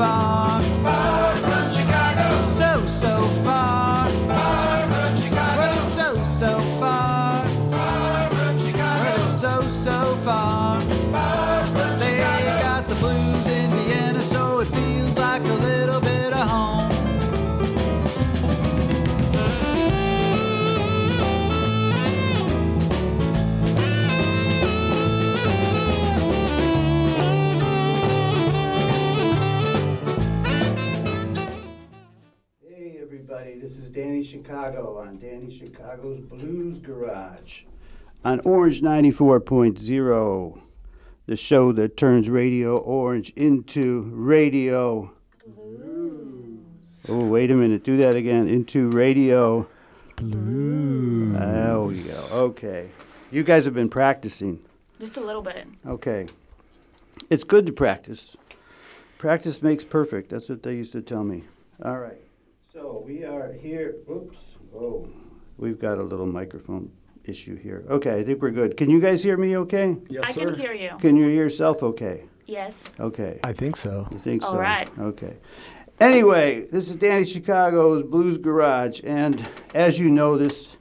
far. Chicago on Danny Chicago's Blues Garage on Orange 94.0, the show that turns Radio Orange into Radio Blues. Oh, wait a minute, do that again. Into Radio Blues. There we go. Okay. You guys have been practicing. Just a little bit. Okay. It's good to practice. Practice makes perfect. That's what they used to tell me. All right. So we are here. Oops. Oh, we've got a little microphone issue here. Okay, I think we're good. Can you guys hear me okay? Yes, I can hear you. Can you hear yourself okay? Yes. Okay. I think so. You think All so? right. Okay. Anyway, this is Danny Chicago's Blues Garage, and as you know, this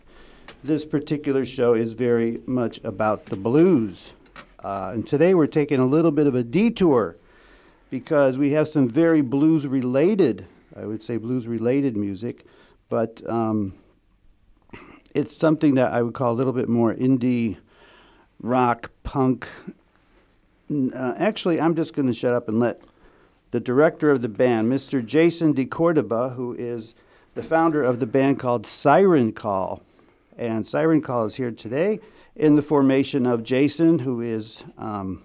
this particular show is very much about the blues. Uh, and today we're taking a little bit of a detour because we have some very blues related, I would say blues related music, but um, it's something that I would call a little bit more indie rock, punk. Uh, actually, I'm just going to shut up and let the director of the band, Mr. Jason De DeCordoba, who is the founder of the band called Siren Call. And Siren Call is here today in the formation of Jason, who is, um,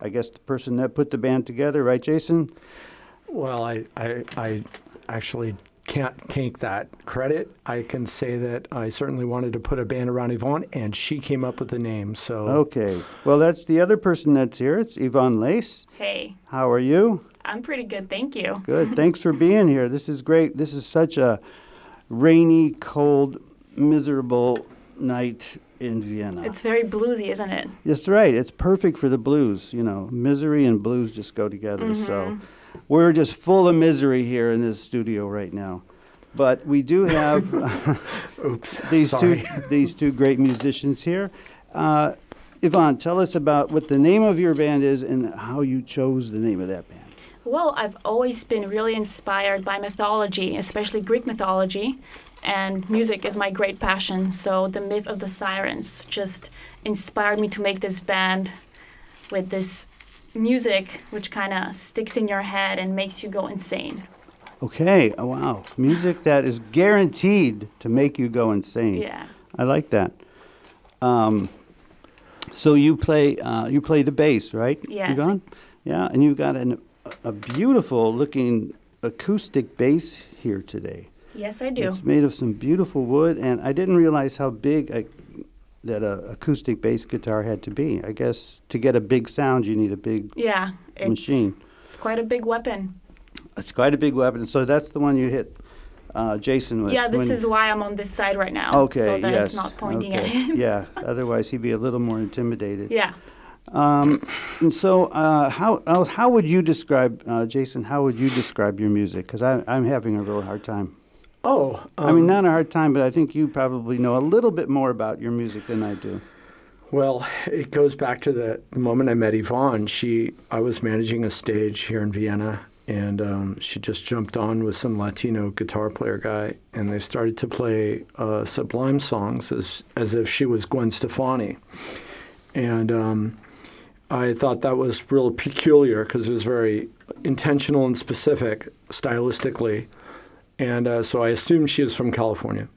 I guess, the person that put the band together, right, Jason? Well, I, I, I actually can't take that credit. I can say that I certainly wanted to put a band around Yvonne, and she came up with the name. So Okay. Well, that's the other person that's here. It's Yvonne Lace. Hey, How are you? I'm pretty good, thank you. Good. Thanks for being here. This is great. This is such a rainy, cold, miserable night in Vienna. It's very bluesy, isn't it? That's right. It's perfect for the blues. You know, misery and blues just go together. So mm-hmm. We're just full of misery here in this studio right now. But we do have oops. these sorry. two these two great musicians here. Uh, Yvonne, tell us about what the name of your band is and how you chose the name of that band. Well, I've always been really inspired by mythology, especially Greek mythology, and music is my great passion. So the myth of the sirens just inspired me to make this band with this music which kind of sticks in your head and makes you go insane. Okay. Oh, wow. Music that is guaranteed to make you go insane. Yeah. I like that. Um, so you play uh, you play the bass, right? Yes. Yvonne? Yeah, and you've got an, a beautiful looking acoustic bass here today. Yes, I do. It's made of some beautiful wood, and I didn't realize how big a, that a acoustic bass guitar had to be. I guess to get a big sound, you need a big yeah. It's, machine. It's quite a big weapon. It's quite a big weapon. So that's the one you hit uh, Jason with. Yeah, this when- is why I'm on this side right now. Okay, So that yes. it's not pointing at him. yeah, otherwise he'd be a little more intimidated. Yeah. Um, and so, uh, how uh, how would you describe, uh, Jason? How would you describe your music? Because I'm having a real hard time. Oh, I mean, um, not a hard time, but I think you probably know a little bit more about your music than I do. Well, it goes back to the, the moment I met Yvonne. She, I was managing a stage here in Vienna, and um, she just jumped on with some Latino guitar player guy, and they started to play uh, Sublime songs as as if she was Gwen Stefani, and um, I thought that was real peculiar because it was very intentional and specific stylistically, and uh, so I assumed she was from California.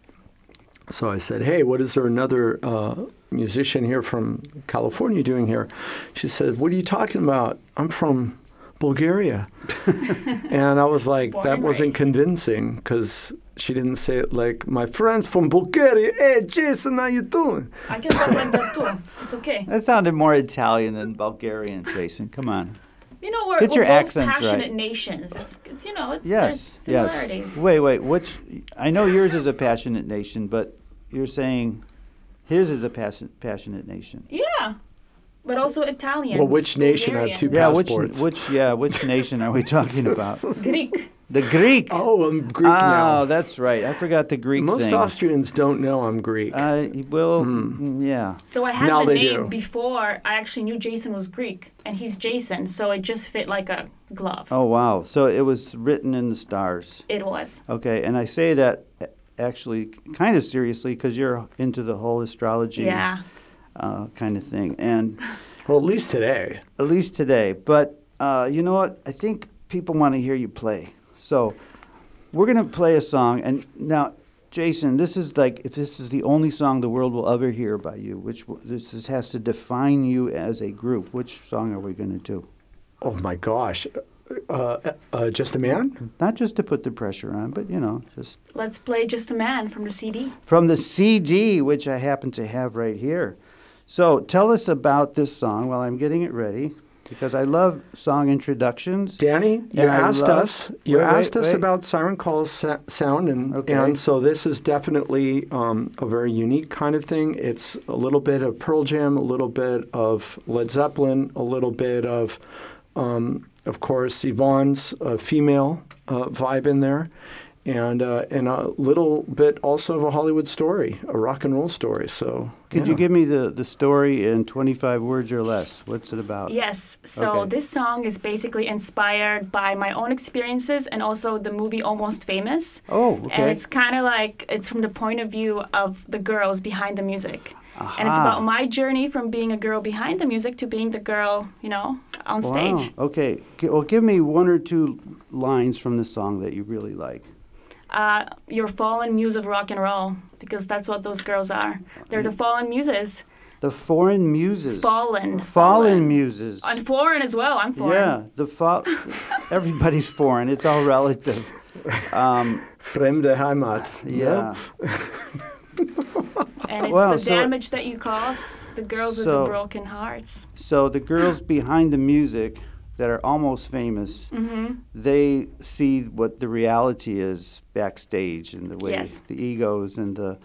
So I said, "Hey, what is there another uh, musician here from California doing here?" She said, "What are you talking about? I'm from Bulgaria." and I was like, Born "That wasn't raised. convincing because she didn't say it like my friends from Bulgaria. Hey, Jason, how you doing?" I can talk like that too. It's okay. That sounded more Italian than Bulgarian, Jason. Come on. You know, we're, Get we're your both accents right. passionate nations. It's, it's you know, it's Yes, there's yes. Wait, wait. Which I know yours is a passionate nation, but you're saying his is a passion, passionate nation. Yeah, but also Italians. Well, which nation had two Bulgarian. Yeah, which which yeah, which nation are we talking about? Greek. The Greek. Oh, I'm Greek oh, now. that's right. I forgot the Greek Most thing. Austrians don't know I'm Greek. Uh, well, mm, yeah. So I had Now the they name do. before I actually knew Jason was Greek, and he's Jason, so it just fit like a glove. Oh wow. So it was written in the stars. It was. Okay, and I say that actually kind of seriously because you're into the whole astrology Yeah. uh, kind of thing, and well, at least today. at least today. But uh, you know what? I think people want to hear you play. So we're gonna play a song, and now, Jason, this is like if this is the only song the world will ever hear by you, which w- this has to define you as a group. Which song are we gonna do? Oh my gosh. Uh, uh, just a man? Not just to put the pressure on, but you know, just Let's play Just a Man from the CD. from the CD, which I happen to have right here. So tell us about this song while I'm getting it ready, because I love song introductions. Danny, you asked love- us. You Wait, wait, asked us wait. about Siren Call's sa- sound, and Okay. and so this is definitely um, a very unique kind of thing. It's a little bit of Pearl Jam, a little bit of Led Zeppelin, a little bit of, um, of course, Yvonne's uh, female uh, vibe in there, and uh, and a little bit also of a Hollywood story, a rock and roll story. So Could yeah. you give me the, the story in 25 words or less? What's it about? Yes. So Okay. this song is basically inspired by my own experiences and also the movie Almost Famous. Oh, And okay. it's kind of like it's from the point of view of the girls behind the music. And it's Aha. about my journey from being a girl behind the music to being the girl, you know, on Wow. stage. Okay. G- Well, give me one or two lines from the song that you really like. Uh, your fallen muse of rock and roll, because that's what those girls are. They're the fallen muses. The foreign muses. Fallen. Fallen muses. And foreign as well. I'm foreign. Yeah, the fa- everybody's foreign. It's all relative. Um, Fremde Heimat? yeah. And it's Wow, the so- damage that you cause the girls with the broken hearts. So the girls behind the music that are almost famous, Mm-hmm. they see what the reality is backstage and the way Yes. the egos and the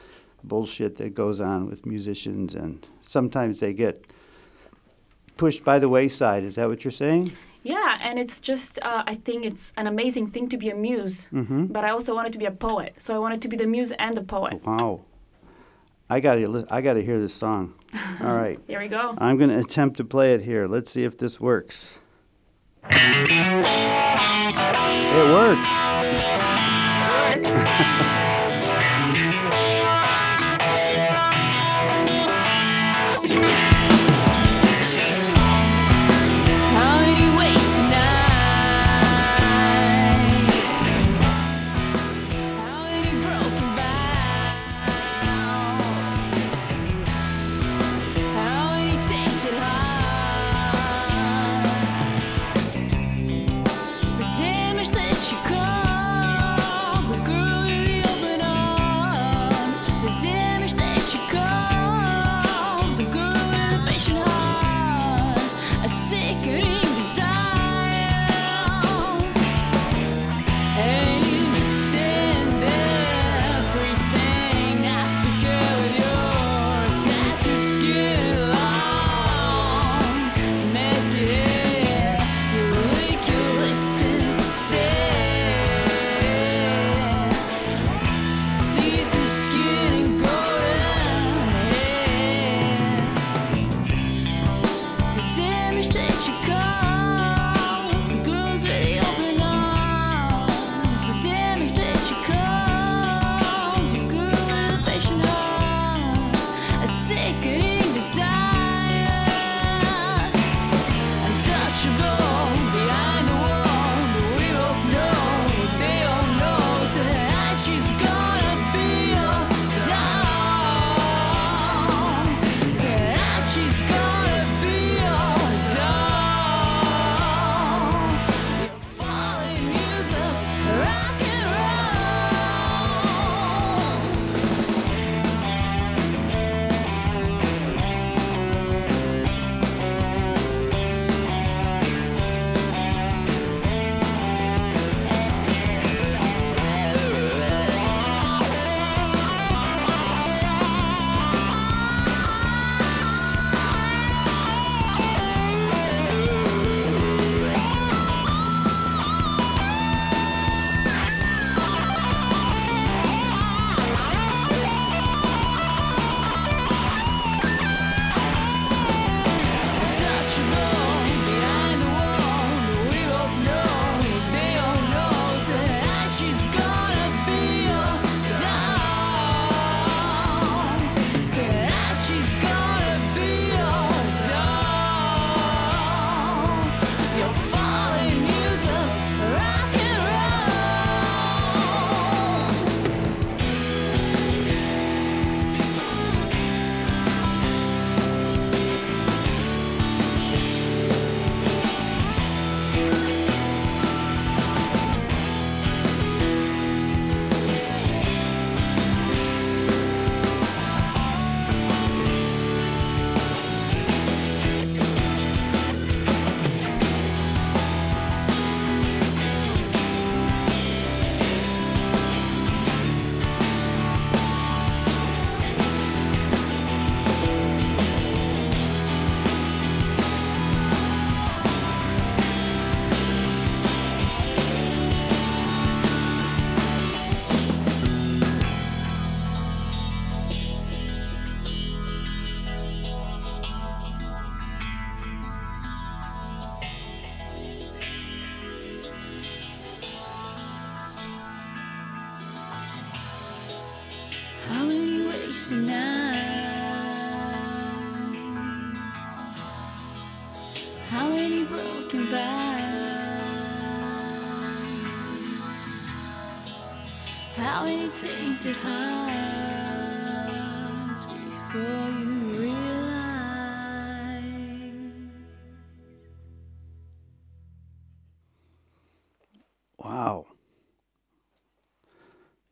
bullshit that goes on with musicians, and sometimes they get pushed by the wayside. Is that what you're saying? Yeah, and it's just, uh, I think it's an amazing thing to be a muse. Mm-hmm. But I also wanted to be a poet. So I wanted to be the muse and the poet. Wow. I gotta, I gotta hear this song. All right. There we go. I'm going to attempt to play it here. Let's see if this works. It works. How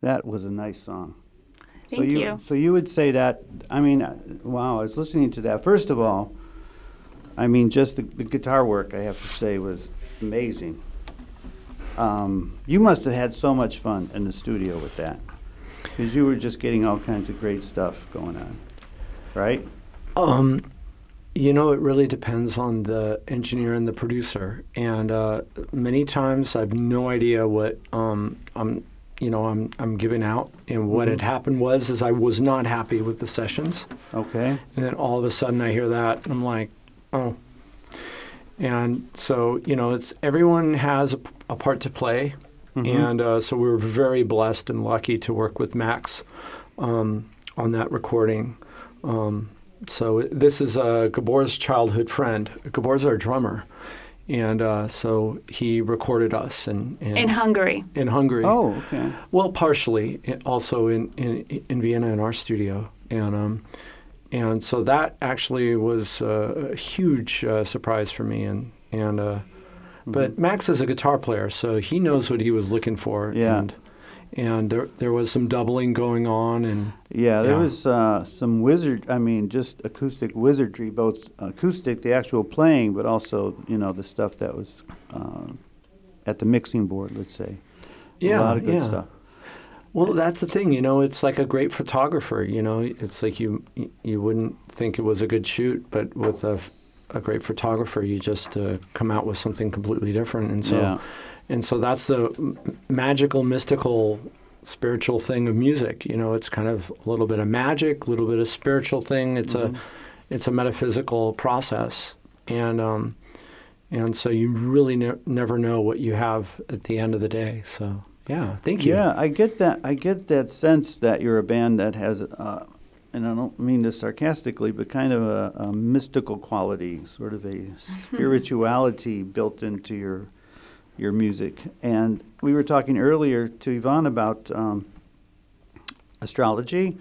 That was a nice song. so Thank you, you. So you would say that, I mean, uh, wow, I was listening to that. First of all, I mean, just the, the guitar work, I have to say, was amazing. Um, you must have had so much fun in the studio with that. Because you were just getting all kinds of great stuff going on, right? Um, you know, it really depends on the engineer and the producer. And uh, many times, I've no idea what um, I'm, you know, I'm I'm giving out. And what had happened was, is I was not happy with the sessions. Okay. And then all of a sudden, I hear that, and I'm like, oh. And so, you know, it's everyone has a, a part to play. And uh, so we were very blessed and lucky to work with Max um, on that recording. Um, so this is uh, Gabor's childhood friend. Gabor's our drummer. And uh, so he recorded us in, in, In Hungary. in Hungary. Oh, okay. Well, partially, also in, in, in Vienna in our studio, and um, and so that actually was uh, a huge uh, surprise for me, and and uh, but Max is a guitar player, so he knows what he was looking for, Yeah. and and there, there was some doubling going on, and Yeah, there Yeah. was uh, some wizard. I mean, just acoustic wizardry, both acoustic, the actual playing, but also you know the stuff that was uh, at the mixing board. Let's say, Yeah, a lot of good yeah. stuff. Well, that's the thing, you know. It's like a great photographer, you know. It's like you you wouldn't think it was a good shoot, but with a, a great photographer, you just uh, come out with something completely different. And so, Yeah. And so that's the magical, mystical, spiritual thing of music. You know, it's kind of a little bit of magic, a little bit of spiritual thing. It's Mm-hmm. a it's a metaphysical process, and um, and so you really ne- never know what you have at the end of the day. So. Yeah, thank you. Yeah, I get that. I get that sense that you're a band that has, uh, and I don't mean this sarcastically, but kind of a, a mystical quality, sort of a spirituality built into your your music. And we were talking earlier to Yvonne about um, astrology,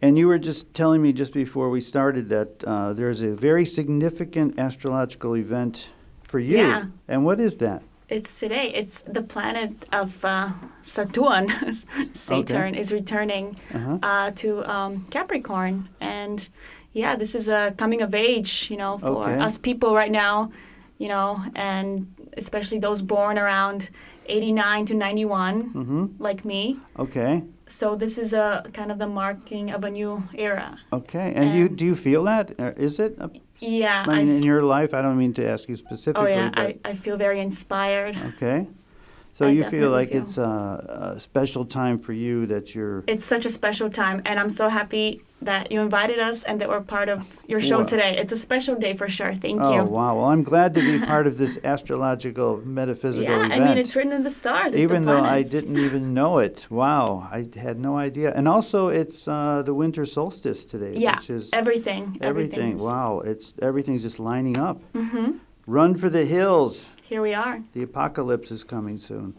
and you were just telling me just before we started that uh, there's a very significant astrological event for you. Yeah. And what is that? It's today. It's the planet of uh, Saturn. Saturn is returning Uh-huh. uh, to um, Capricorn, and yeah, this is a coming of age, you know, for Okay. us people right now, you know, and especially those born around 89 to 91, Mm-hmm. like me. Okay. So this is a kind of the marking of a new era. Okay, and you do you feel that? Is it? A, Yeah, I mean, I in your life, I don't mean to ask you specifically. Oh yeah, I, I feel very inspired. okay. So I you feel definitely like it's a, a special time for you that you're. It's such a special time, and I'm so happy that you invited us and that we're part of your show Wow. today. It's a special day for sure. Thank you. oh you. wow! Well, I'm glad to be part of this astrological metaphysical yeah, event. I mean it's written in the stars. It's even the though I planets. didn't even know it. Wow, I had no idea. And also, it's uh, the winter solstice today, Yeah, which is everything. everything. everything's- Wow, it's everything's just lining up. Mhm. Run for the hills. Here we are. The apocalypse is coming soon.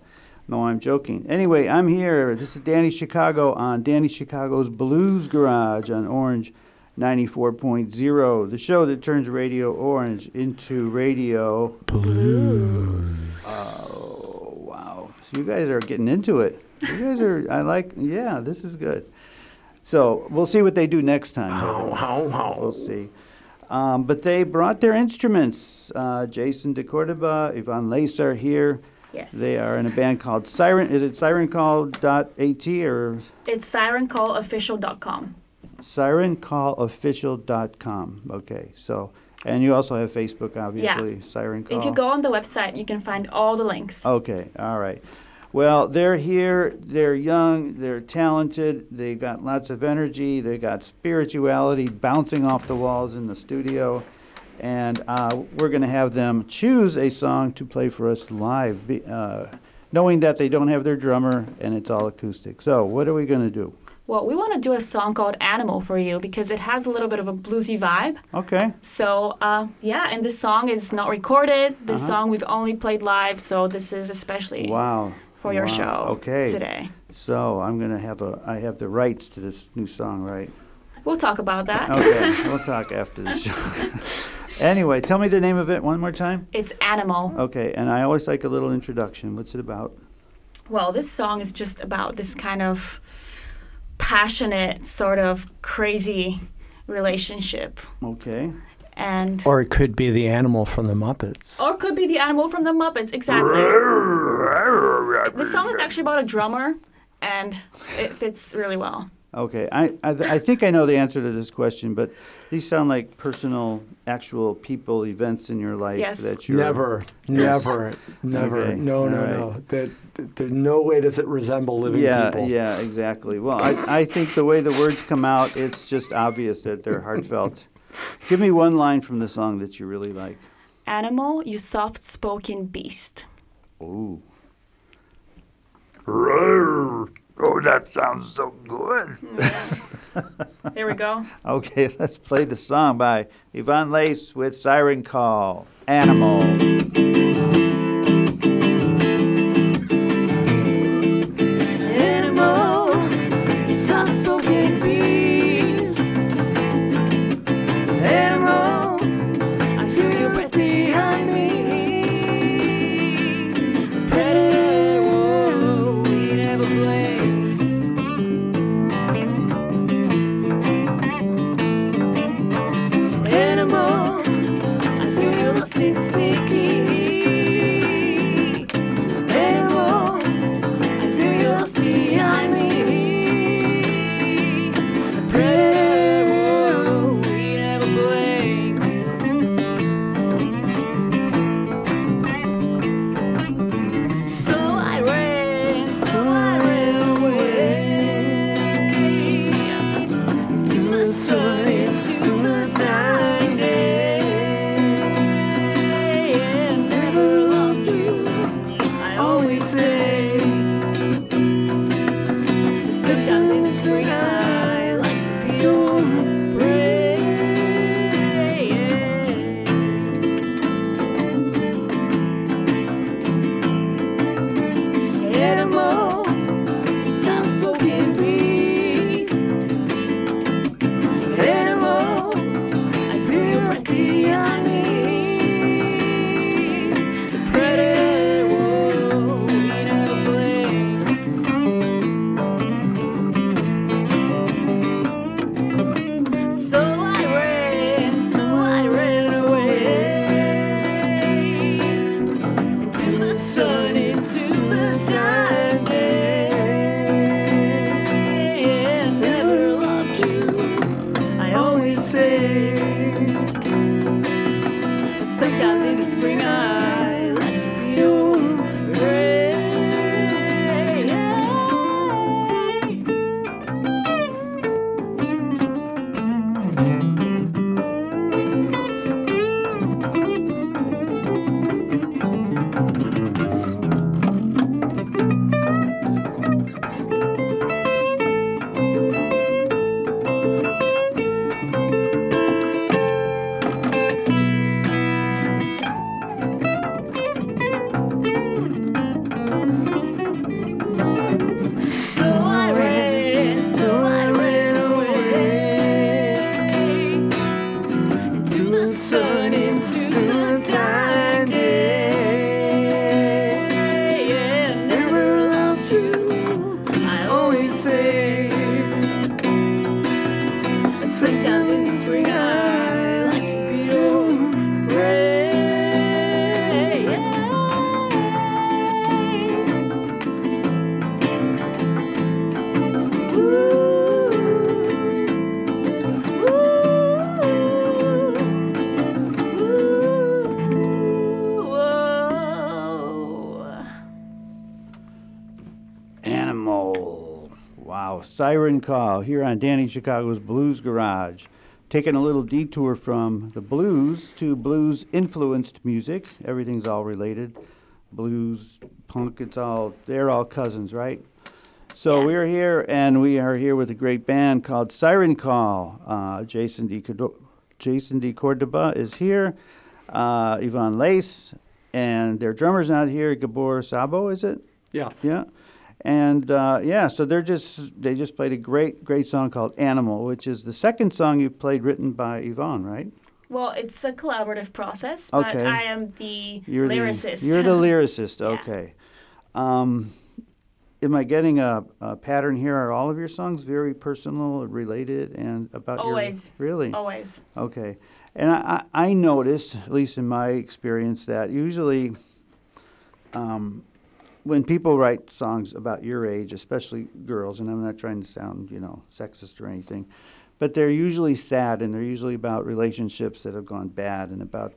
No, I'm joking. Anyway, I'm here. This is Danny Chicago on Danny Chicago's Blues Garage on Orange 94.0, the show that turns Radio Orange into Radio Blues. Oh, wow. So you guys are getting into it. You guys are, I like, yeah, this is good. So we'll see what they do next time. How, how, how. We'll see. Um, but they brought their instruments. Uh, Jason de Cordoba, Yvonne Lace are here. Yes. They are in a band called Siren. Is it sirencall.at or It's sirencallofficial.com. sirencallofficial.com? Okay, so, and you also have Facebook, obviously, Siren Call. If you go on the website, you can find all the links. Okay, all right. Well, they're here, they're young, they're talented, they've got lots of energy, they've got spirituality bouncing off the walls in the studio. And uh, we're going to have them choose a song to play for us live, be- uh, knowing that they don't have their drummer and it's all acoustic. So, what are we going to do? Well, we want to do a song called Animal for you because it has a little bit of a bluesy vibe. Okay. So, uh, yeah, and this song is not recorded. This Uh-huh. song we've only played live, so this is especially Wow. For your Wow. show Okay. today. So I'm gonna have a. I have the rights to this new song, right? We'll talk about that. Okay. we'll talk after the show. anyway, tell me the name of it one more time. It's Animal. Okay. And I always like a little introduction. What's it about? Well, this song is just about this kind of passionate, sort of crazy relationship. Okay. And Or it could be the animal from the Muppets. or it could be the animal from the Muppets, exactly. This song is actually about a drummer and it fits really well. Okay, I, I, th- I think I know the answer to this question, but these sound like personal, actual people, events in your life Yes. that you're. Never, never, never. Okay, No, no, all no. That, that there's no way does it resemble living Yeah, people. yeah, exactly. Well, I, I think the way the words come out, it's just obvious that they're heartfelt. Give me one line from the song that you really like. Animal, you soft spoken beast. Ooh. Oh, that sounds so good. There we go. Okay, let's play the song by Yvonne Lace with Siren Call. Animal. Animal, Wow. Siren Call here on Danny Chicago's Blues Garage. Taking a little detour from the blues to blues influenced music. Everything's all related. Blues, punk, it's all, they're all cousins, right? So Yeah. we're here, and we are here with a great band called Siren Call. Uh, Jason D. Cordo- Jason D. Cordoba is here. Uh, Yvonne Lace, and their drummer's not here. Gabor Sabo, is it? Yeah. Yeah. And uh, yeah, so they're just they just played a great great song called Animal, which is the second song you played written by Yvonne, right? Well, it's a collaborative process, but Okay. I am the You're lyricist. The, you're the lyricist. Yeah. Okay. Um, am I getting a, a pattern here? Are all of your songs very personal, related, and about Always. your really? Always. Okay. And I, I I notice, at least in my experience, that usually um, when people write songs about your age, especially girls, and I'm not trying to sound, you know, sexist or anything, but they're usually sad and they're usually about relationships that have gone bad and about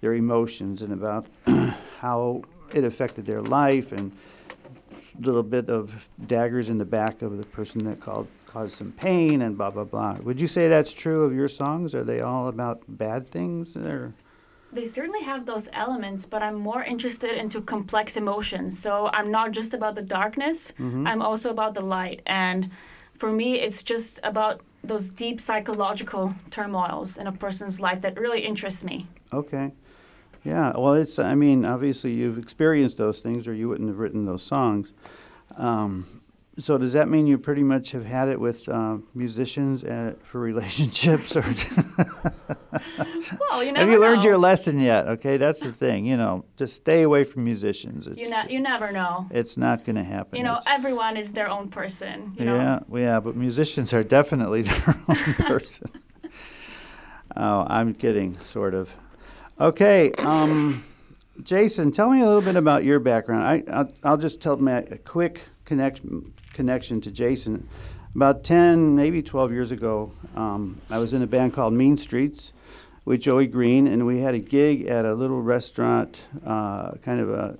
their emotions and about how it affected their life and a little bit of daggers in the back of the person that called caused some pain and blah blah blah. Would you say that's true of your songs? Are they all about bad things or They certainly have those elements, but I'm more interested into complex emotions. So I'm not just about the darkness, Mm-hmm. I'm also about the light. And for me, it's just about those deep psychological turmoils in a person's life that really interests me. Okay. Yeah, well, it's, I mean, obviously you've experienced those things or you wouldn't have written those songs. Um, so does that mean you pretty much have had it with uh, musicians uh, for relationships or Well, you have you learned know. your lesson yet? Okay, that's the thing, you know, just stay away from musicians. It's, You, ne- you never know. it's not going to happen. You know, It's- everyone is their own person. You? Yeah, well, yeah, but musicians are definitely their own person. oh, I'm kidding, sort of. Okay, um, Jason, tell me a little bit about your background. I, I'll, I'll just tell my a quick connection connection to Jason. About ten, maybe twelve years ago, um, I was in a band called Mean Streets with Joey Green, and we had a gig at a little restaurant, uh, kind of a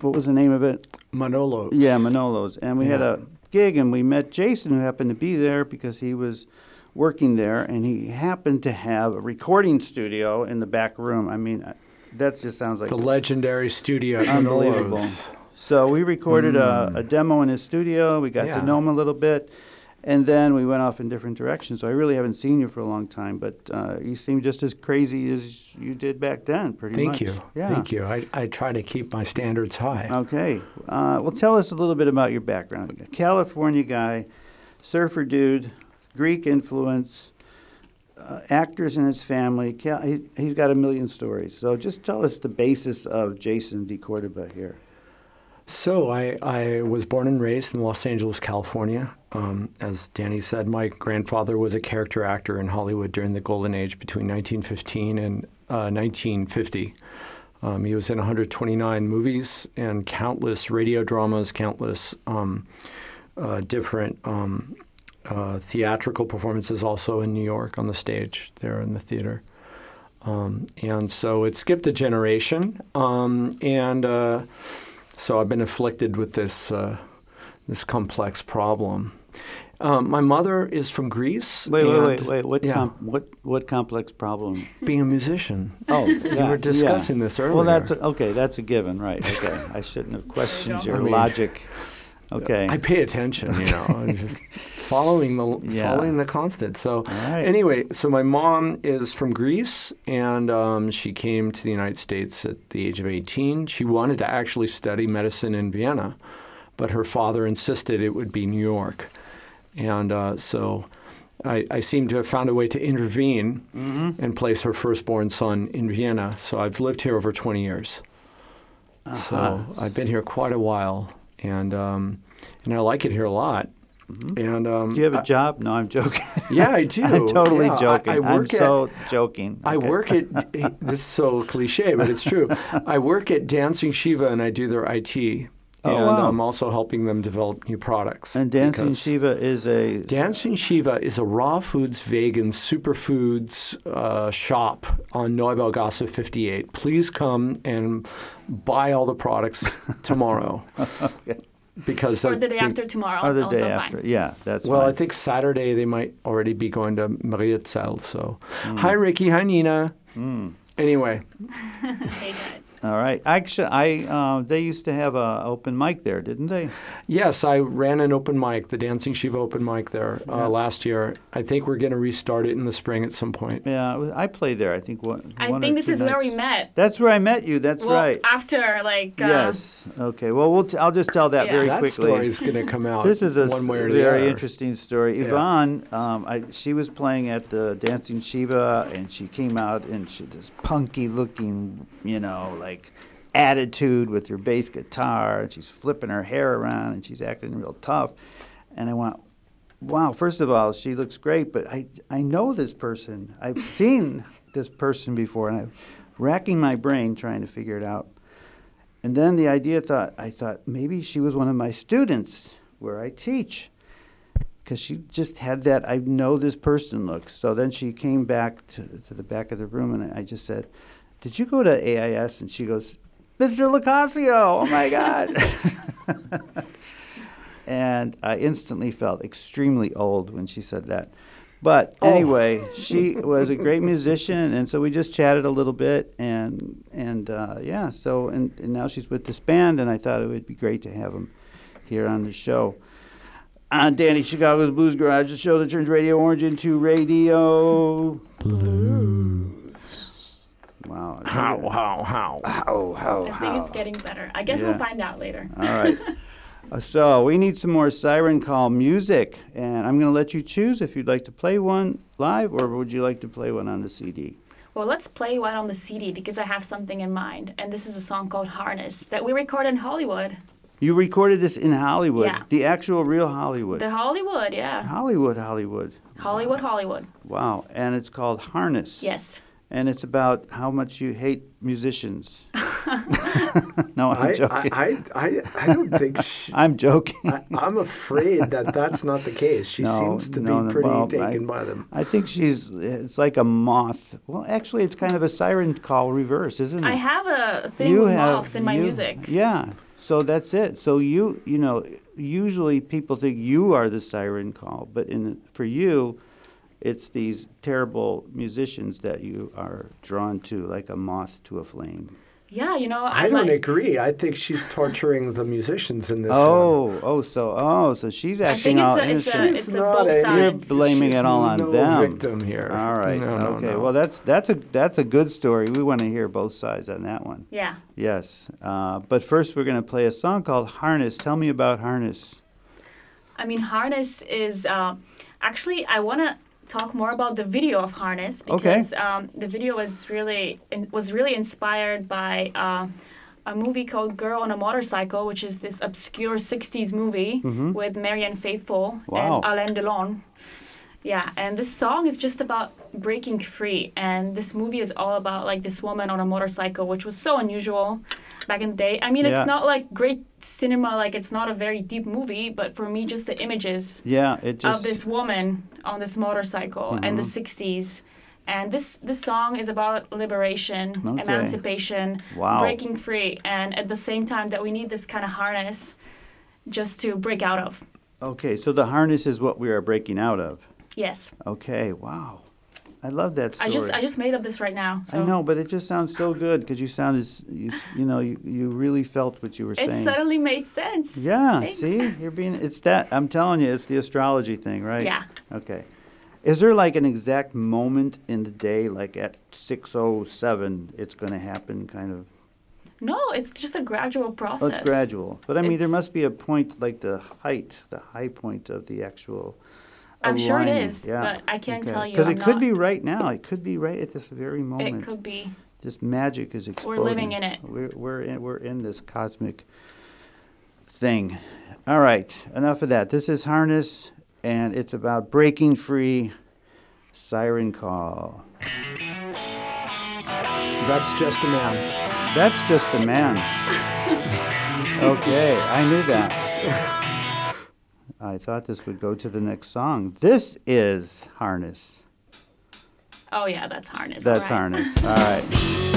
what was the name of it? Manolo's. Yeah, Manolo's. And we had a gig, and we met Jason, who happened to be there because he was working there, and he happened to have a recording studio in the back room. I mean, that just sounds like The legendary studio unbelievable. So we recorded a, a demo in his studio. We got Hmm. Yeah. to know him a little bit, and then we went off in different directions. So I really haven't seen you for a long time, but uh, you seem just as crazy as you did back then, pretty much. Thank much. you. Yeah. Thank you. I, I try to keep my standards high. Okay. Uh, well, tell us a little bit about your background. California guy, surfer dude, Greek influence, uh, actors in his family. Cal- he, he's got a million stories. So just tell us the basis of Jason D. Cordoba here. So I, I was born and raised in Los Angeles, California. Um, as Danny said, my grandfather was a character actor in Hollywood during the golden age between 1915 and uh, 1950. Um, he was in 129 movies and countless radio dramas, countless um, uh, different um, uh, theatrical performances also in New York on the stage there in the theater. Um, and so it skipped a generation. Um, and uh, so I've been afflicted with this, uh, this complex problem. Um, my mother is from Greece. Wait, wait, wait, wait. What, yeah. com- what, what complex problem? Being a musician. Oh, yeah, were discussing yeah. this earlier. Well, that's a, okay. That's a given, right? Okay, I shouldn't have questioned your I mean, logic. Okay. I pay attention, you know, I'm just following the Yeah. following the constant. So right. anyway, so my mom is from Greece, and um, she came to the United States at the age of 18. She wanted to actually study medicine in Vienna, but her father insisted it would be New York, and uh, so. I, I seem to have found a way to intervene Mm-hmm. and place her firstborn son in Vienna. So I've lived here over 20 years. So I've been here quite a while, and um, and I like it here a lot. And um, Mm-hmm. Do you have a I- job? No, I'm joking. yeah, I do. I'm totally Yeah, joking. I, I'm work at, so joking. I work at this is so cliche, but it's true. I work at Dancing Shiva, and I do their IT, Oh, and wow. I'm also helping them develop new products. And Dancing Shiva is a Dancing Shiva is a raw foods, vegan, superfoods uh, shop on Neubaugasse 58. Please come and buy all the products tomorrow. Because Or the- the day the- after tomorrow. or the also day fine. after. Yeah, that's Well, I think Saturday they might already be going to Mariazell. So, Hmm. hi Ricky, hi Nina. Anyway, Hey guys. All right. Actually, I uh, they used to have a open mic there, didn't they? Yes, I ran an open mic, the Dancing Shiva open mic there uh, last year. I think we're going to restart it in the spring at some point. Yeah, I played there. I think one. I one or think this two is where we met. That's where I met you. That's well, right. after like uh, yes. Okay. Well, we'll t- I'll just tell that Yeah. very that quickly. story is going to come out. This is a one way or very other. interesting story. Yeah. Yvonne, um, I, she was playing at the Dancing Shiva, and she came out and she, this punky looking, you know, like attitude with her bass guitar, and she's flipping her hair around, and she's acting real tough. And I went, wow, first of all, she looks great, but I, I know this person. I've seen this person before, and I'm racking my brain trying to figure it out. And then the idea thought, I thought maybe she was one of my students where I teach. Because she just had that, I know this person look. So then she came back to, to the back of the room, and I just said, Did you go to AIS? And she goes, Mr. Locasio, oh my God. and I instantly felt extremely old when she said that. But anyway, she was a great musician, and so we just chatted a little bit, and and uh, yeah, so and, and now she's with this band, and I thought it would be great to have them here on the show. On Danny Chicago's Blues Garage, the show that turns Radio Orange into radio blues. Wow. I How, think- how, how? How, how, I think how. it's getting better. I guess Yeah. we'll find out later. All right. Uh, So we need some more siren call music, and I'm going to let you choose if you'd like to play one live or would you like to play one on the CD. Well, let's play one on the CD because I have something in mind, and this is a song called Harness that we recorded in Hollywood. You recorded this in Hollywood, Yeah. the actual real Hollywood. The Hollywood, yeah. Hollywood, Hollywood. Hollywood, Hollywood. Wow. And it's called Harness. Yes. And it's about how much you hate musicians. no, I'm I, joking. I, I, I, I don't think she, I'm joking. I, I'm afraid that that's not the case. She No, seems to no, be pretty well, taken I- by them. I think she's, it's like a moth. Well, actually, it's kind of a siren call reverse, isn't it? I have a thing with moths in my you- music. Yeah. So that's it. So you, you know, usually people think you are the siren call, but in for you, it's these terrible musicians that you are drawn to, like a moth to a flame. Yeah, you know, I I'm don't like, agree. I think she's torturing the musicians in this one. Oh, oh, so oh, so she's I acting think all it's a, it's a, innocent. it's a not both a- You're blaming She's it all on no them. victim here. All right. No, no, okay. no. Well, that's that's a that's a good story. We want to hear both sides on that one. Yeah. Yes. Uh, but first, we're going to play a song called Harness. Tell me about Harness. I mean, Harness is uh, actually, I want to talk more about the video of Harness Okay. because um, the video was really in, was really inspired by uh, a movie called Girl on a Motorcycle, which is this obscure 60s movie with Marianne Faithfull Mm-hmm. Wow. and Alain Delon. Yeah, and this song is just about breaking free, and this movie is all about like this woman on a motorcycle, which was so unusual back in the day. I mean, Yeah. it's not like great cinema, like it's not a very deep movie, but for me, just the images Yeah, it just of this woman on this motorcycle in the Mm-hmm. 60s. And this this song is about liberation, Okay. emancipation, Wow. breaking free, and at the same time that we need this kind of harness just to break out of. Okay, so the harness is what we are breaking out of. Yes. Okay, wow. I love that story. I just I just made up this right now. So I know, but it just sounds so good because you sounded, you, you know, you, you really felt what you were it saying. It suddenly made sense. Yeah, Thanks. see, you're being, it's that, I'm telling you, it's the astrology thing, right? Yeah. Okay. Is there like an exact moment in the day, like at 6:07, it's going to happen, kind of? No, it's just a gradual Oh, process. it's gradual. But I mean, there must be a point, like the height, the high point of the actual. I'm sure it is, yeah. but I can't tell you, Because I'm it could be right now. It could be right at this very moment. It could be. This magic is exploding. We're living in it. We're, we're, in, we're in this cosmic thing. All right, enough of that. This is Harness, and it's about breaking free. Siren Call. That's just a man. That's just a man. okay, I knew that. I thought this would go to the next song. This is Harness. Oh yeah, that's harness. That's all right. Harness. All right.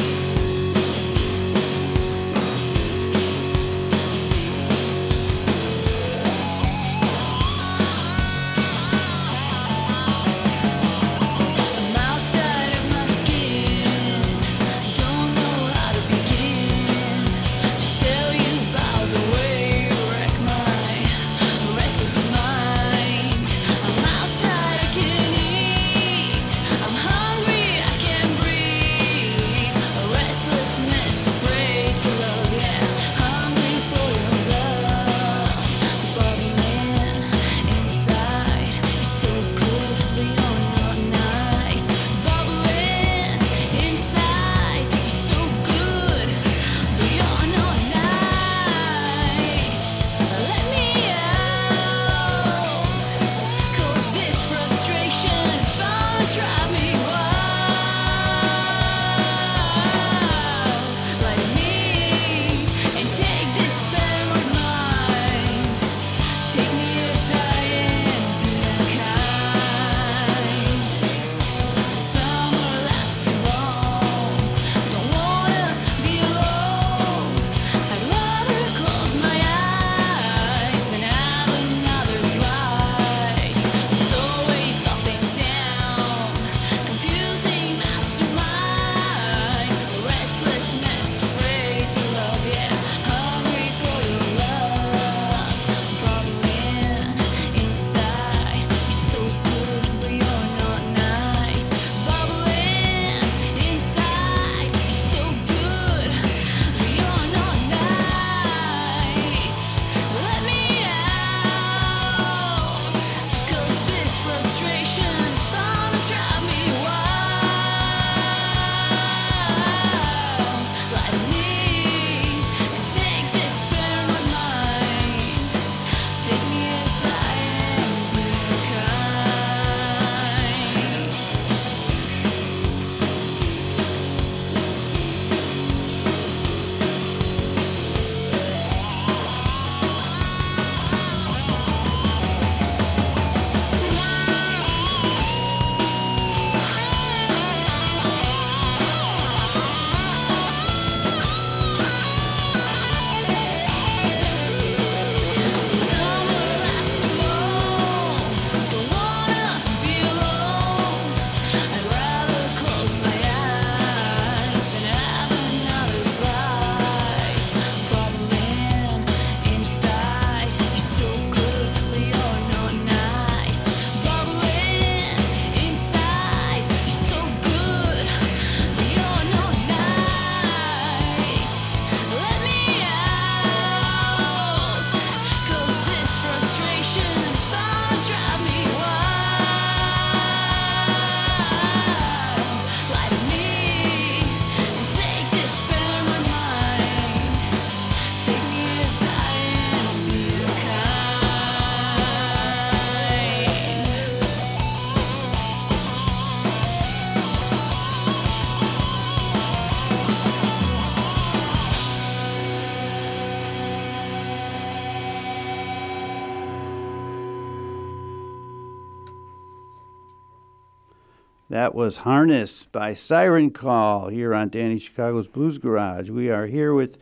That was Harness by Siren Call here on Danny Chicago's Blues Garage. We are here with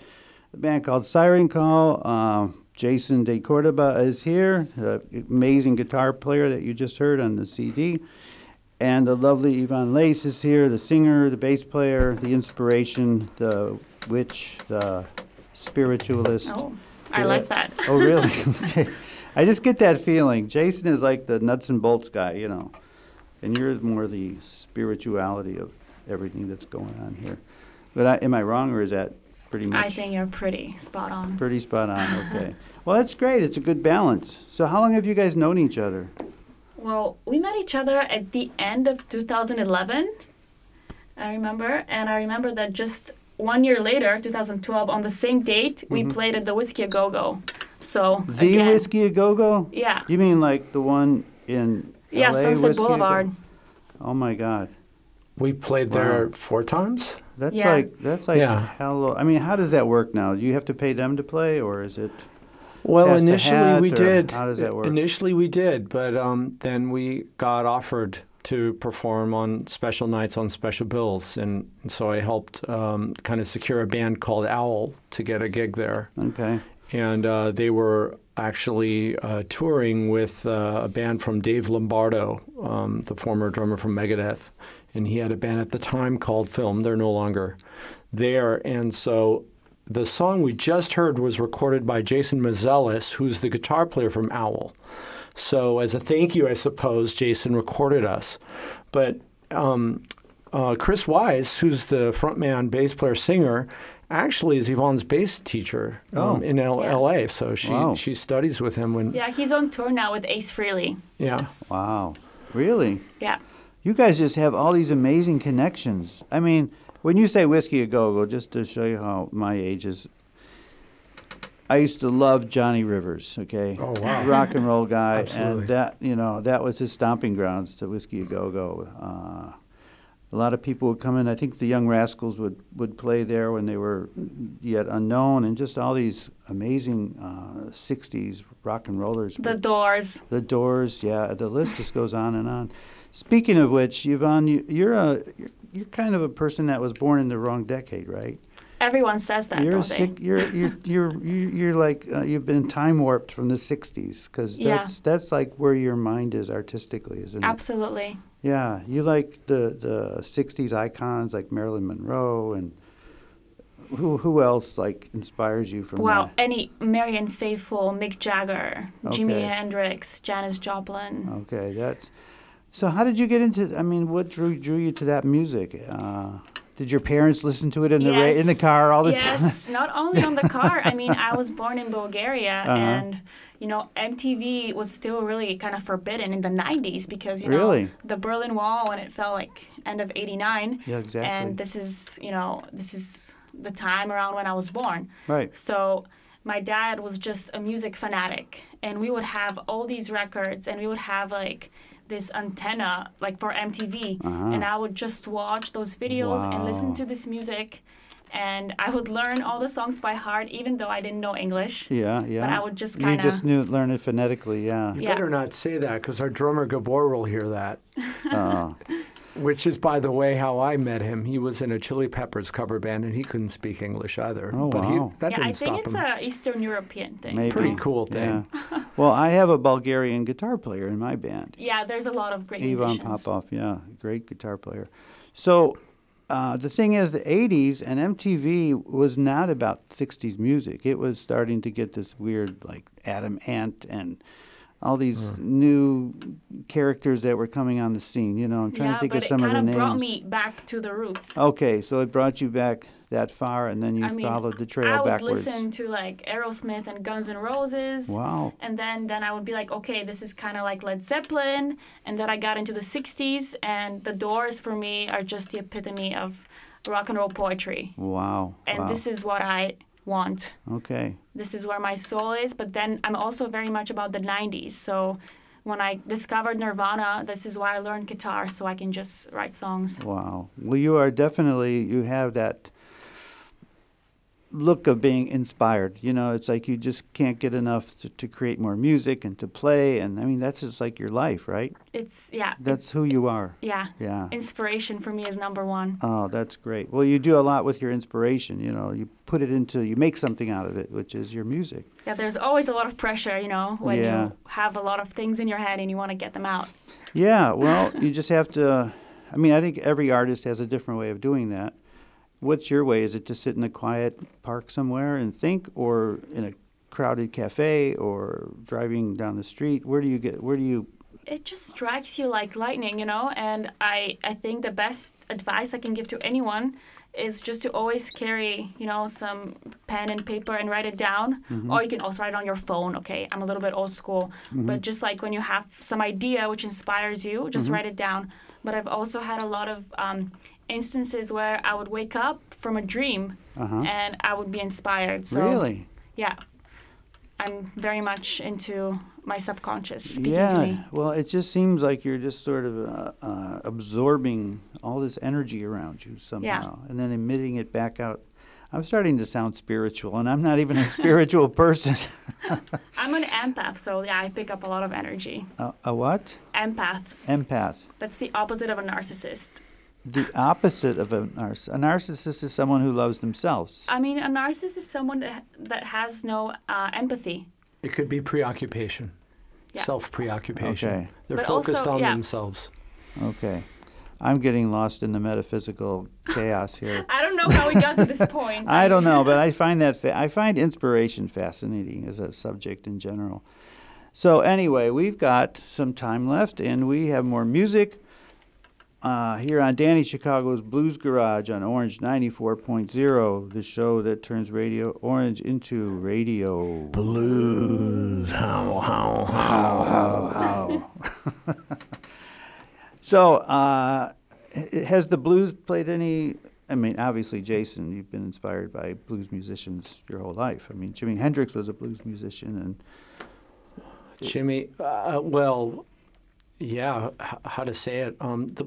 a band called Siren Call. Um, Jason De Cordoba is here, the amazing guitar player that you just heard on the CD. And the lovely Yvonne Lace is here, the singer, the bass player, the inspiration, the witch, the spiritualist. Oh, I Yeah. like that. Oh, really? okay. I just get that feeling. Jason is like the nuts and bolts guy, you know, and you're more the spirituality of everything that's going on here. But I, am I wrong, or is that pretty much I think you're pretty spot on. pretty spot on? Okay. well, that's great. It's a good balance. So, how long have you guys known each other? Well, we met each other at the end of 2011, I remember. And I remember that just one year later, 2012, on the same date, we played at the Whiskey A Go Go. So, Mm-hmm. The again, Whiskey a Go Go? Yeah. You mean like the one in Yeah, LA, Sunset Whiskey A Go- Boulevard. Oh my God. We played there four times. That's Yeah. like that's like Yeah. hello. I mean, how does that work now? Do you have to pay them to play, or is it? Well, Pass the initially hat, we or did. how does that work? Initially we did, but um, then we got offered to perform on special nights on special bills, and, and so I helped um, kind of secure a band called Owl to get a gig there, Okay. And uh, they were actually uh, touring with uh, a band from Dave Lombardo, um, the former drummer from Megadeth, and he had a band at the time called Philm. They're no longer there, and so the song we just heard was recorded by Jason Mazelis, who's the guitar player from Owl. So, as a thank you, I suppose Jason recorded us. But um, uh, Chris Wise, who's the frontman, bass player, singer, actually is Yvonne's bass teacher um, Oh. in L- Yeah. L.A. So she Wow. she studies with him when Yeah, he's on tour now with Ace Frehley. yeah. Wow. Really? Yeah. You guys just have all these amazing connections. I mean, when you say whiskey a go go, just to show you how my age is. I used to love Johnny Rivers. Okay. Oh, wow. Rock and roll guy, Absolutely. and that you know that was his stomping grounds. The whiskey a go go. Uh, a lot of people would come in. I think the Young Rascals would, would play there when they were yet unknown, and just all these amazing uh, '60s rock and rollers. The Doors. the Doors, yeah. The list just goes on and on. Speaking of which, Yvonne, you, you're a you're, you're kind of a person that was born in the wrong decade, right? Everyone says that, You're sick, you're you're you're you're like uh, you've been time warped from the '60s because Yeah. that's that's like where your mind is artistically, isn't it? Absolutely. Yeah, you like the the '60s icons like Marilyn Monroe and who who else like inspires you from Well, that? any Marianne Faithfull, Mick Jagger, Jimi Hendrix, Janis Joplin. Okay, that's. So how did you get into? I mean, what drew drew you to that music? Uh, did your parents listen to it in the ra- in the car all the time? yes, not only on the car. I mean, I was born in Bulgaria, Uh-huh. and you know, MTV was still really kind of forbidden in the '90s because you Really? know the Berlin Wall when it fell like end of '89. Yeah, exactly. And this is you know this is the time around when I was born. Right. So my dad was just a music fanatic, and we would have all these records, and we would have like this antenna like for MTV, Uh-huh. and I would just watch those videos and listen to this music, and I would learn all the songs by heart, even though I didn't know English. Yeah, yeah. But I would just kinda- You just knew learn it phonetically. Yeah. You Yeah. better not say that because our drummer Gabor will hear that. Oh, Which is, by the way, how I met him. He was in a Chili Peppers cover band and he couldn't speak English either. Oh, but wow. he, that yeah, didn't I think it's an Eastern European thing. maybe. Pretty cool thing. Yeah. well, I have a Bulgarian guitar player in my band. Yeah, there's a lot of great Ivan musicians. Popov, yeah, great guitar player. So uh, the thing is, the 80s and MTV was not about 60s music. It was starting to get this weird, like Adam Ant and all these new characters that were coming on the scene. You know, I'm trying yeah, to think of some of the names. kind names. of brought me back to the roots. Okay, so it brought you back that far, and then you I mean, followed the trail I would backwards. listen to like Aerosmith and Guns N' Roses. Wow. And then then I would be like, okay, this is kind of like Led Zeppelin. And then I got into the '60s, and the Doors for me are just the epitome of rock and roll poetry. Wow. And wow. this is what I want. okay. This is where my soul is. But then I'm also very much about the '90s. So when I discovered Nirvana, this is why I learned guitar, so I can just write songs. Wow. Well, you are definitely you have that look of being inspired. You know, it's like you just can't get enough to, to create more music and to play. And I mean, that's just like your life, right? It's yeah. That's who you are. yeah. Yeah. Inspiration for me is number one. Oh, that's great. Well, you do a lot with your inspiration. You know, you put it into, you make something out of it, which is your music. Yeah, there's always a lot of pressure, you know, when Yeah. you have a lot of things in your head and you want to get them out. Yeah, well, you just have to. I mean, I think every artist has a different way of doing that. What's your way? Is it to sit in a quiet park somewhere and think, or in a crowded cafe, or driving down the street? Where do you get? Where do you? It just strikes you like lightning, you know, and I, I think the best advice I can give to anyone is just to always carry, you know, some pen and paper and write it down. Mm-hmm. Or you can also write it on your phone, okay? I'm a little bit old school. Mm-hmm. But just like when you have some idea which inspires you, just mm-hmm. write it down. But I've also had a lot of um, instances where I would wake up from a dream Uh-huh. and I would be inspired. So really? yeah. I'm very much into my subconscious speaking to Yeah. me. Well, it just seems like you're just sort of uh, uh, absorbing all this energy around you somehow, and then emitting it back out. I'm starting to sound spiritual, and I'm not even a spiritual person. I'm an empath, so yeah, I pick up a lot of energy. a, a what? Empath. Empath. That's the opposite of a narcissist. The opposite of a narcissist. A narcissist is someone who loves themselves. I mean, a narcissist is someone that, that has no uh, empathy. It could be preoccupation, Yeah. self preoccupation. Okay. They're But focused also- on yeah. themselves. Okay. I'm getting lost in the metaphysical chaos here. I don't know how we got to this point. I don't know, but I find that fa- I find inspiration fascinating as a subject in general. So anyway, we've got some time left, and we have more music uh, here on Danny Chicago's Blues Garage on Orange 94.0, the show that turns Radio Orange into radio. Blues. How, how, How, how. how. so, uh, has the blues played any? I mean, obviously, Jason, you've been inspired by blues musicians your whole life. I mean, Jimi Hendrix was a blues musician, and Jimmy, uh, well, yeah, h- how to say it? Um, the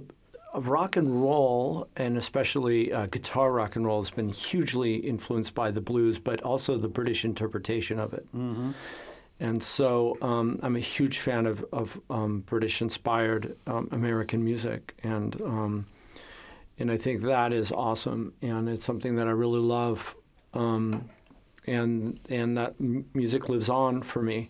rock and roll, and especially uh, guitar rock and roll, has been hugely influenced by the blues, but also the British interpretation of it. And so um, I'm a huge fan of, of um, British-inspired um, American music, and um, and I think that is awesome, and it's something that I really love, um, and and that m- music lives on for me.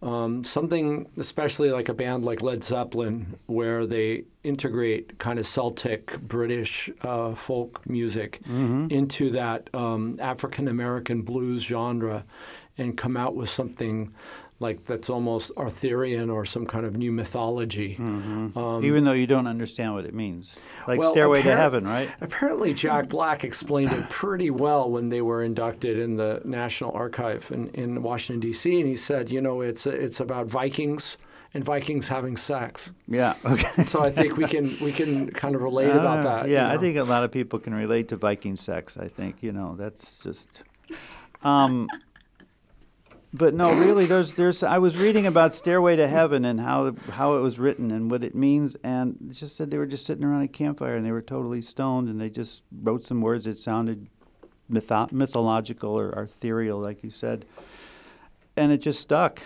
Um, something, especially like a band like Led Zeppelin, where they integrate kind of Celtic British uh, folk music into that um, African American blues genre, and come out with something like that's almost Arthurian or some kind of new mythology. Um, even though you don't understand what it means, like well, Stairway to Heaven, right? Apparently, Jack Black explained it pretty well when they were inducted in the National Archive in, in Washington D.C. And he said, you know, it's it's about Vikings and Vikings having sex. Yeah. Okay. So I think we can we can kind of relate about Uh, that. Yeah, you I think a lot of people can relate to Viking sex. I think you know that's just. Um, but no, really, there's there's. I was reading about Stairway to Heaven and how how it was written and what it means, and it just said they were just sitting around a campfire and they were totally stoned and they just wrote some words that sounded mytho- mythological or ethereal, like you said, and it just stuck.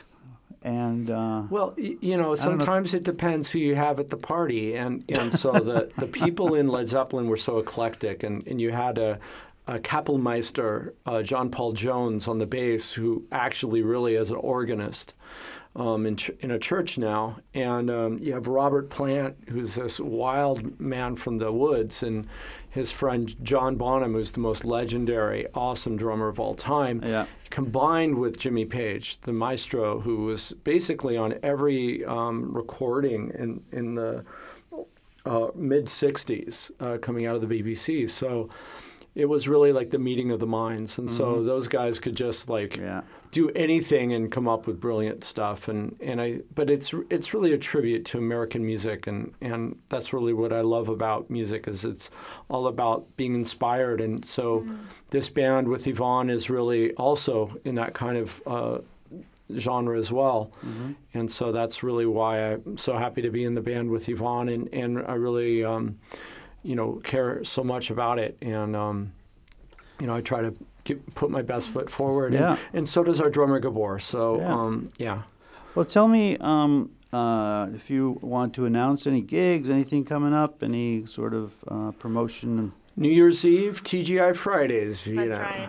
And uh, Well, you know, know. sometimes it depends who you have at the party, and, and so the, the people in Led Zeppelin were so eclectic, and, and you had a, a Kapellmeister, uh, John Paul Jones, on the bass, who actually really is an organist um, in, ch- in a church now, and um, you have Robert Plant, who's this wild man from the woods, and his friend John Bonham, who's the most legendary, awesome drummer of all time yeah. combined with Jimmy Page, the maestro, who was basically on every um, recording in in the uh, mid '60s, uh, coming out of the BBC. So it was really like the meeting of the minds, and so those guys could just like Yeah. do anything and come up with brilliant stuff. And, and I, but it's it's really a tribute to American music, and, and that's really what I love about music is it's all about being inspired. And so this band with Yvonne is really also in that kind of uh, genre as well. And so that's really why I'm so happy to be in the band with Yvonne, and, and I really, um, you know, care so much about it. And um, you know, I try to get, put my best foot forward. Yeah. And, and so does our drummer Gabor. So Yeah. um, yeah. Well, tell me um, uh, if you want to announce any gigs, anything coming up, any sort of uh, promotion. New Year's Eve, TGI Fridays. you That's know. right.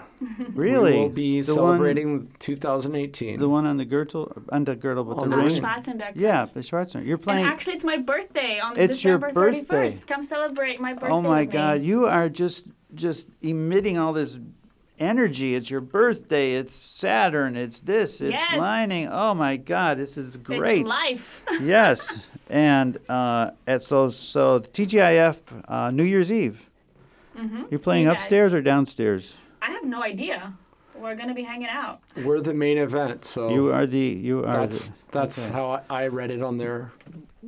Really, We will be the celebrating 2018. the one on the Gürtel, on the Gürtel with On the the ring. ring. Schwarzenberg. Yeah, the Schwarzenegger. You're And playing. actually, it's my birthday on It's your birthday. 31st. Come celebrate my birthday. oh my with me. God, you are just just emitting all this energy. It's your birthday. It's Saturn. It's this. It's Yes. lining. Oh my God, this is great. It's life. yes, and uh, and so so the TGIF uh, New Year's Eve. Mm-hmm. You're playing you guys. upstairs or downstairs? I have no idea. We're gonna be hanging out. We're the main event. So You are the you are that's the, that's okay. how I, I read it on their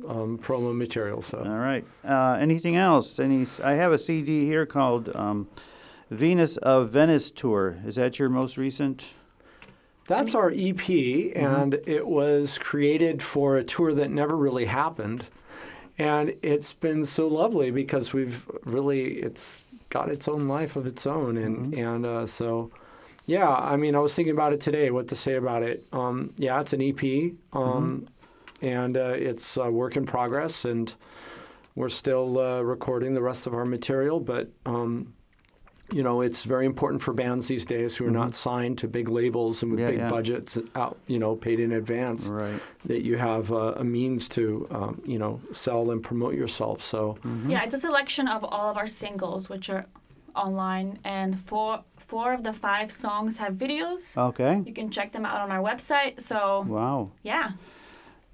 um, promo material. So All right. Uh, anything else? Any? I have a CD here called um, Venus of Venice Tour. Is that your most recent? that's our EP, Mm-hmm. and it was created for a tour that never really happened, and it's been so lovely because we've really it's got its own life of its own, and Mm-hmm. and uh, so. Yeah, I mean, I was thinking about it today, what to say about it. Um, yeah, it's an EP, Mm-hmm. um, and uh, it's a work in progress, and we're still uh, recording the rest of our material. But um, you know, it's very important for bands these days who are not signed to big labels and with Mm-hmm. Yeah, big yeah. budgets out, you know, paid in advance. Right. That you have uh, a means to, um, you know, sell and promote yourself. So. Mm-hmm. Yeah, it's a selection of all of our singles, which are online, and four four of the five songs have videos. Okay. You can check them out on our website. So Wow. yeah,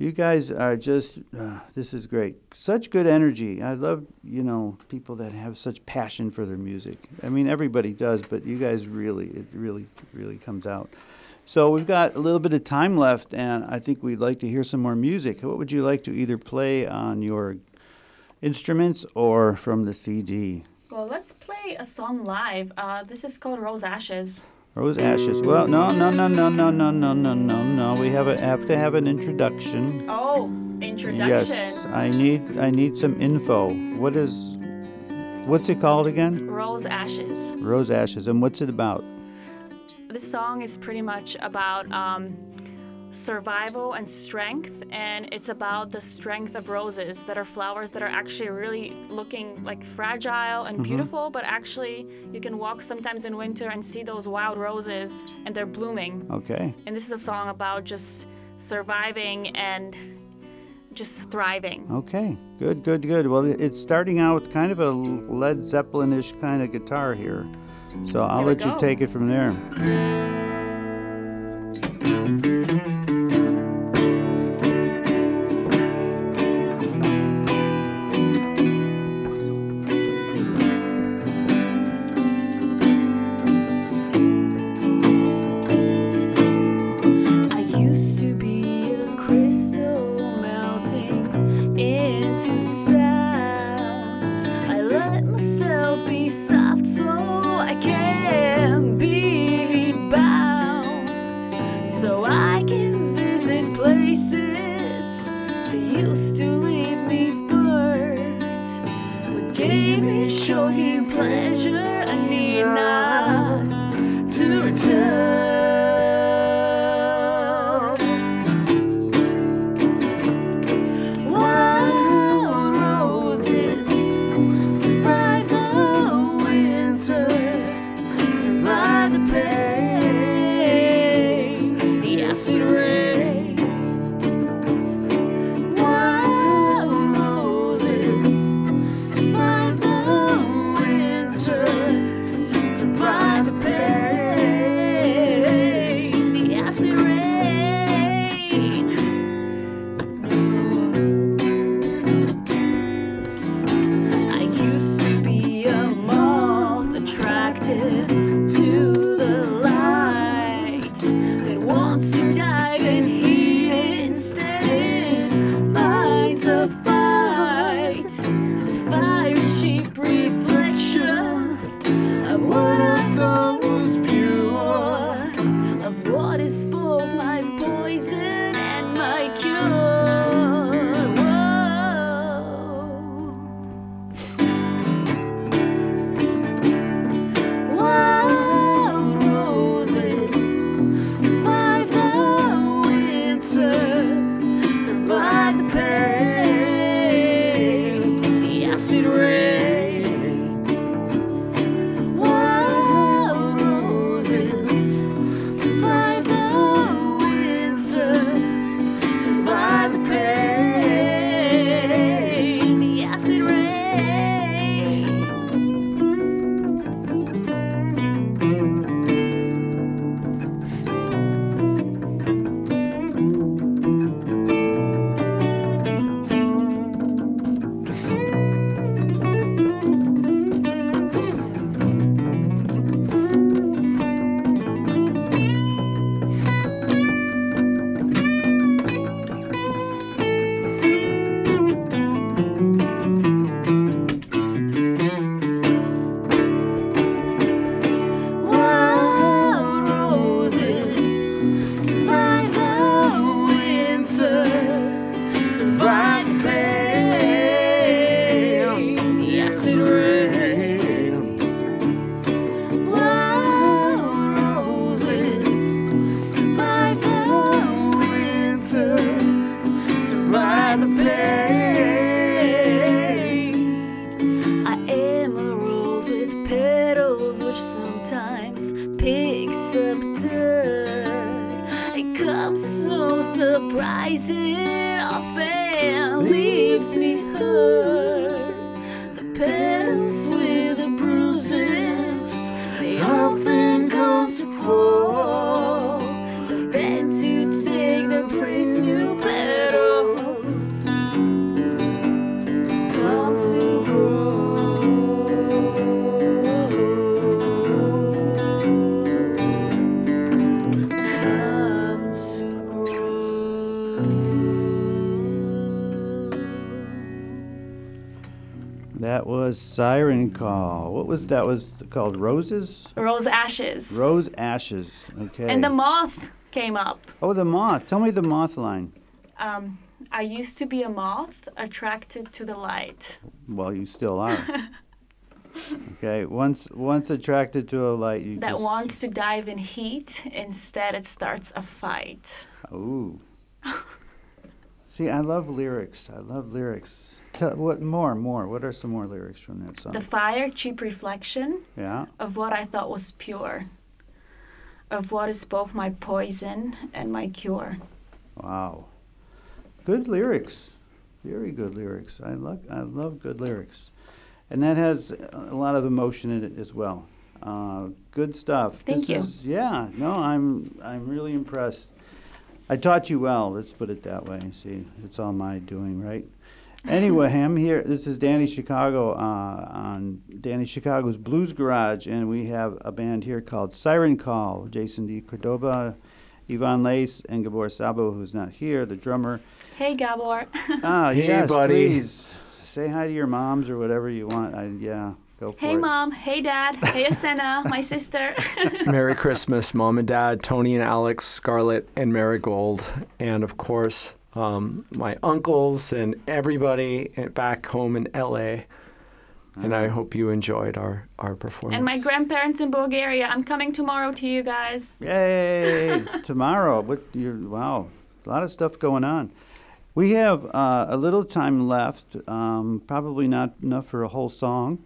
You guys are just, uh, this is great. Such good energy. I love, you know, people that have such passion for their music. I mean, everybody does, but you guys really, it really, really comes out. So we've got a little bit of time left, and I think we'd like to hear some more music. What would you like to either play on your instruments or from the CD? well, let's play a song live. Uh, this is called Rose Ashes. Rose Ashes. Well, no, no, no, no, no, no, no, no, no, no. We have, a, have to have an introduction. Oh, introduction. Yes, I need I need some info. What is what's it called again? Rose Ashes. Rose Ashes. And what's it about? This song is pretty much about um, survival and strength, and it's about the strength of roses that are flowers that are actually really looking like fragile and mm-hmm. beautiful, but actually you can walk sometimes in winter and see those wild roses and they're blooming. Okay. And this is a song about just surviving and just thriving. Okay. Good, good, good. Well, it's starting out with kind of a Led Zeppelin-ish kind of guitar here. So I'll let you take it from there. dancing ring. Was that? Was called Roses? Rose ashes. Rose Ashes. Okay. And the moth came up. oh, the moth. Tell me the moth line. Um, I used to be a moth attracted to the light. Well, you still are. okay. Once once attracted to a light, you that just. wants to dive in heat. Instead, it starts a fight. Ooh. See, I love lyrics. I love lyrics. Tell, what more? More. What are some more lyrics from that song? The fire, cheap reflection yeah. of what I thought was pure, of what is both my poison and my cure. Wow. Good lyrics. Very good lyrics. I love I love good lyrics. And that has a lot of emotion in it as well. Uh, good stuff. Thank this you. Is, yeah, no, I'm I'm really impressed. I taught you well, let's put it that way. See, it's all my doing, right? Anyway, I'm here. This is Danny Chicago uh, on Danny Chicago's Blues Garage, and we have a band here called Siren Call. Jason D. Cordoba, Yvonne Lace, and Gabor Sabo, who's not here, the drummer. Hey, Gabor. Ah, Hey, yes, buddy. please say hi to your moms or whatever you want. I, yeah, go for hey, it. mom. Hey, dad. Hey, Asena, my sister. Merry Christmas, Mom and Dad, Tony and Alex, Scarlett and Marigold, and of course, um, my uncles and everybody back home in LA. And I hope you enjoyed our, our performance. and my grandparents in Bulgaria. I'm coming tomorrow to you guys. Yay! Tomorrow, what? You wow, a lot of stuff going on. We have uh, a little time left. Um, probably not enough for a whole song,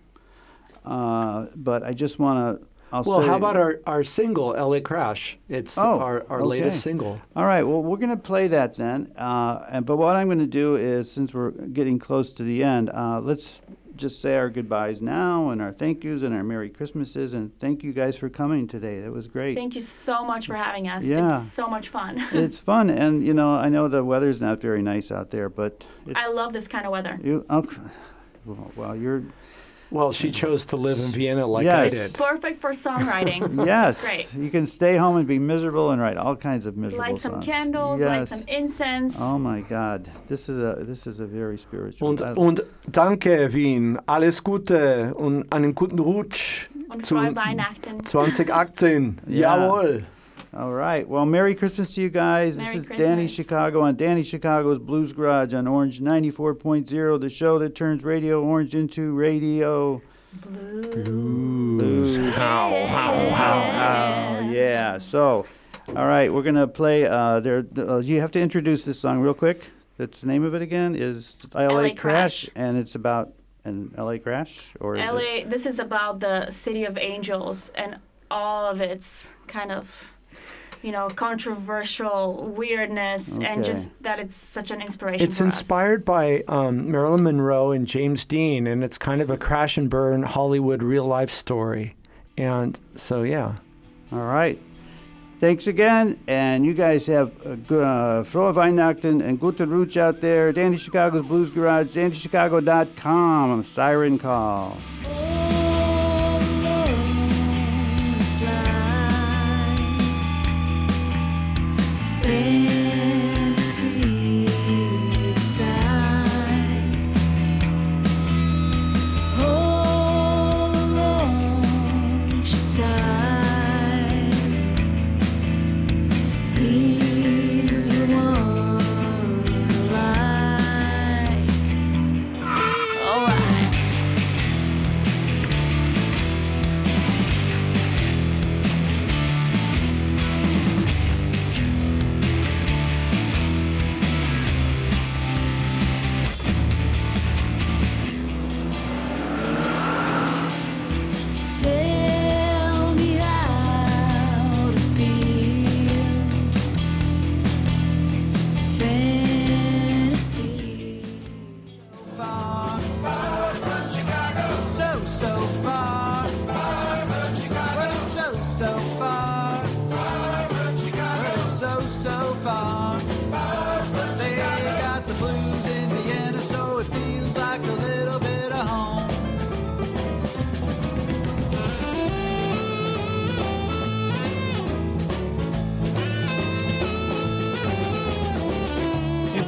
uh, but I just want to. I'll Well, say, how about our, our single, LA Crash? It's Oh, our, our okay. latest single. All right. Well, we're going to play that then. Uh, and but what I'm going to do is, since we're getting close to the end, uh, let's just say our goodbyes now and our thank yous and our Merry Christmases and thank you guys for coming today. That was great. Thank you so much for having us. Yeah. It's so much fun. it's fun, and you know, I know the weather's not very nice out there, but it's I love this kind of weather. you. Okay. Well, well, you're Well, she chose to live in Vienna like Yes. I did. Perfect for songwriting. yes. Great. You can stay home and be miserable and write all kinds of miserable Light some songs. candles, light some incense. Oh my God, this is a this is a very spiritual. Und, I- und danke, Wien. Alles Gute und einen guten Rutsch Und zu frohe Weihnachten. 2018. Ja. Jawohl. All right. Well, Merry Christmas to you guys. Merry this is Danny Chicago on Danny Chicago's Blues Garage on Orange 94.0, the show that turns Radio Orange into radio. Blues. Blues. How, how, how, how. Yeah. So, all right, we're going to play. Uh, there, uh, you have to introduce this song real quick. That's the name of it again is LA, LA Crash, Crash. and it's about an LA Crash? Or is it? LA, this is about the city of angels and all of its kind of, you know, controversial weirdness and just that it's such an inspiration. It's for us. inspired by um, Marilyn Monroe and James Dean, and it's kind of a crash and burn Hollywood real life story. And so, yeah. All right. Thanks again, and you guys have a good, uh, frohe Weihnachten and guten Rutsch out there. Danny Chicago's Blues Garage, DannyChicago.com, Siren Call. He's fantasy.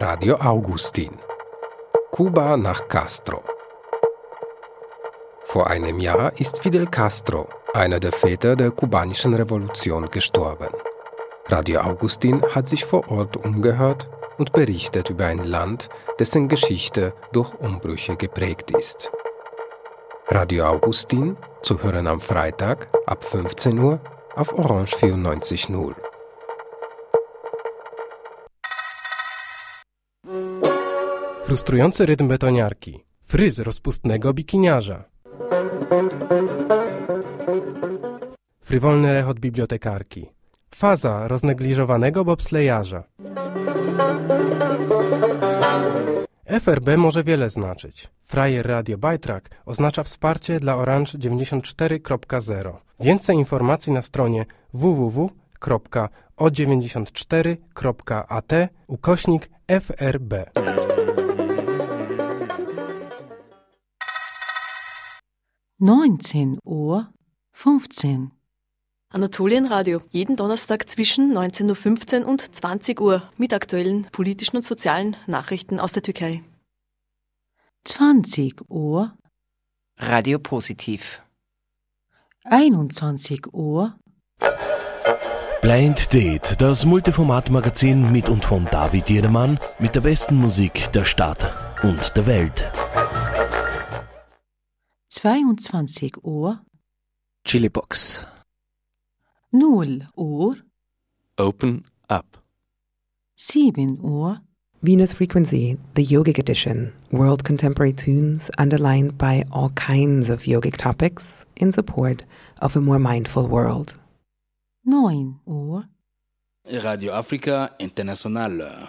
Radio Augustin. Kuba nach Castro. Vor einem Jahr ist Fidel Castro, einer der Väter der kubanischen Revolution, gestorben. Radio Augustin hat sich vor Ort umgehört und berichtet über ein Land, dessen Geschichte durch Umbrüche geprägt ist. Radio Augustin zu hören am Freitag ab 15 Uhr auf Orange 94.0. Frustrujący rytm betoniarki. Fryz rozpustnego bikiniarza. Frywolny rechot bibliotekarki. Faza roznegliżowanego bobslejarza. FRB może wiele znaczyć. Frajer Radio Bytrack oznacza wsparcie dla Orange 94.0. Więcej informacji na stronie www.o94.at ukośnik FRB. Neunzehn Uhr fünfzehn. Anatolienradio, jeden Donnerstag zwischen 19.15 Uhr und 20 Uhr mit aktuellen politischen und sozialen Nachrichten aus der Türkei. Zwanzig Uhr, Radio Positiv. einundzwanzig Uhr, Blind Date, das Multiformat-Magazin mit und von David Jedermann mit der besten Musik der Stadt und der Welt. Zweiundzwanzig Uhr, Chilibox. null Uhr, Open up. sieben Uhr, Venus Frequency, the yogic edition, world contemporary tunes underlined by all kinds of yogic topics in support of a more mindful world. neun Uhr, Radio Africa International.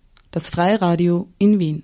das Freiradio in Wien.